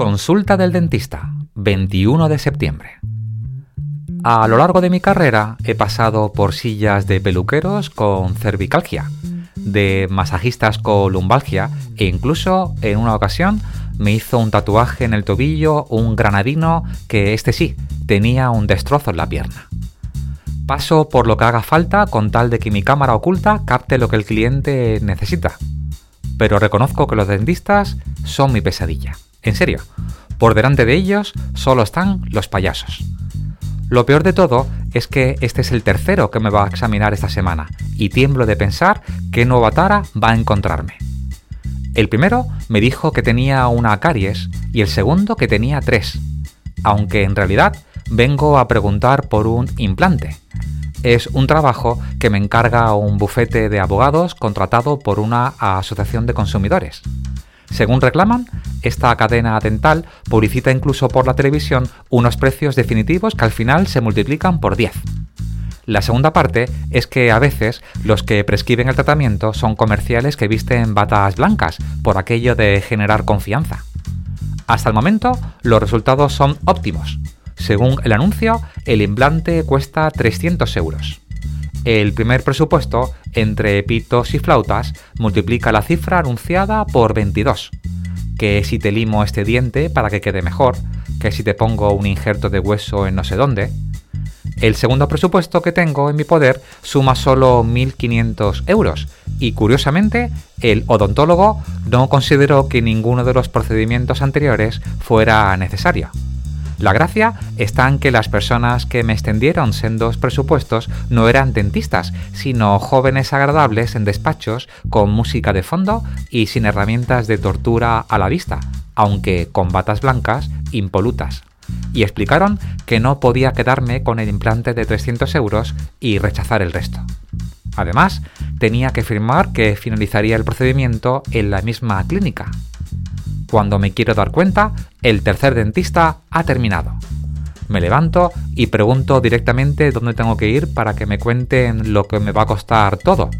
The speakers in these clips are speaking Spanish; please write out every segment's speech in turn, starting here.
Consulta del dentista, 21 de septiembre. A lo largo de mi carrera he pasado por sillas de peluqueros con cervicalgia, de masajistas con lumbalgia e incluso en una ocasión me hizo un tatuaje en el tobillo un granadino que este sí, tenía un destrozo en la pierna. Paso por lo que haga falta con tal de que mi cámara oculta capte lo que el cliente necesita. Pero reconozco que los dentistas son mi pesadilla. En serio, por delante de ellos solo están los payasos. Lo peor de todo es que este es el tercero que me va a examinar esta semana y tiemblo de pensar qué nueva tara va a encontrarme. El primero me dijo que tenía una caries y el segundo que tenía tres, aunque en realidad vengo a preguntar por un implante. Es un trabajo que me encarga un bufete de abogados contratado por una asociación de consumidores. Según reclaman, esta cadena dental publicita incluso por la televisión unos precios definitivos que al final se multiplican por 10. La segunda parte es que a veces los que prescriben el tratamiento son comerciales que visten batas blancas, por aquello de generar confianza. Hasta el momento, los resultados son óptimos. Según el anuncio, el implante cuesta 300 euros. El primer presupuesto, entre pitos y flautas, multiplica la cifra anunciada por 22. Que si te limo este diente para que quede mejor, que si te pongo un injerto de hueso en no sé dónde. El segundo presupuesto que tengo en mi poder suma solo 1.500 euros y curiosamente el odontólogo no consideró que ninguno de los procedimientos anteriores fuera necesario. La gracia está en que las personas que me extendieron sendos presupuestos no eran dentistas, sino jóvenes agradables en despachos con música de fondo y sin herramientas de tortura a la vista, aunque con batas blancas impolutas. Y explicaron que no podía quedarme con el implante de 300 euros y rechazar el resto. Además, tenía que firmar que finalizaría el procedimiento en la misma clínica, cuando me quiero dar cuenta, el tercer dentista ha terminado. Me levanto y pregunto directamente dónde tengo que ir para que me cuenten lo que me va a costar todo.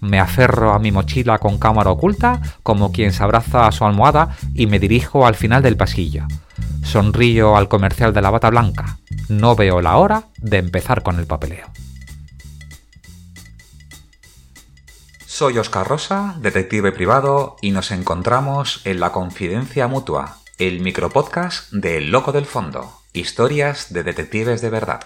Me aferro a mi mochila con cámara oculta, como quien se abraza a su almohada, y me dirijo al final del pasillo. Sonrío al comercial de la bata blanca. No veo la hora de empezar con el papeleo. Soy Oscar Rosa, detective privado, y nos encontramos en La Confidencia Mutua, el micropodcast de El Loco del Fondo, historias de detectives de verdad.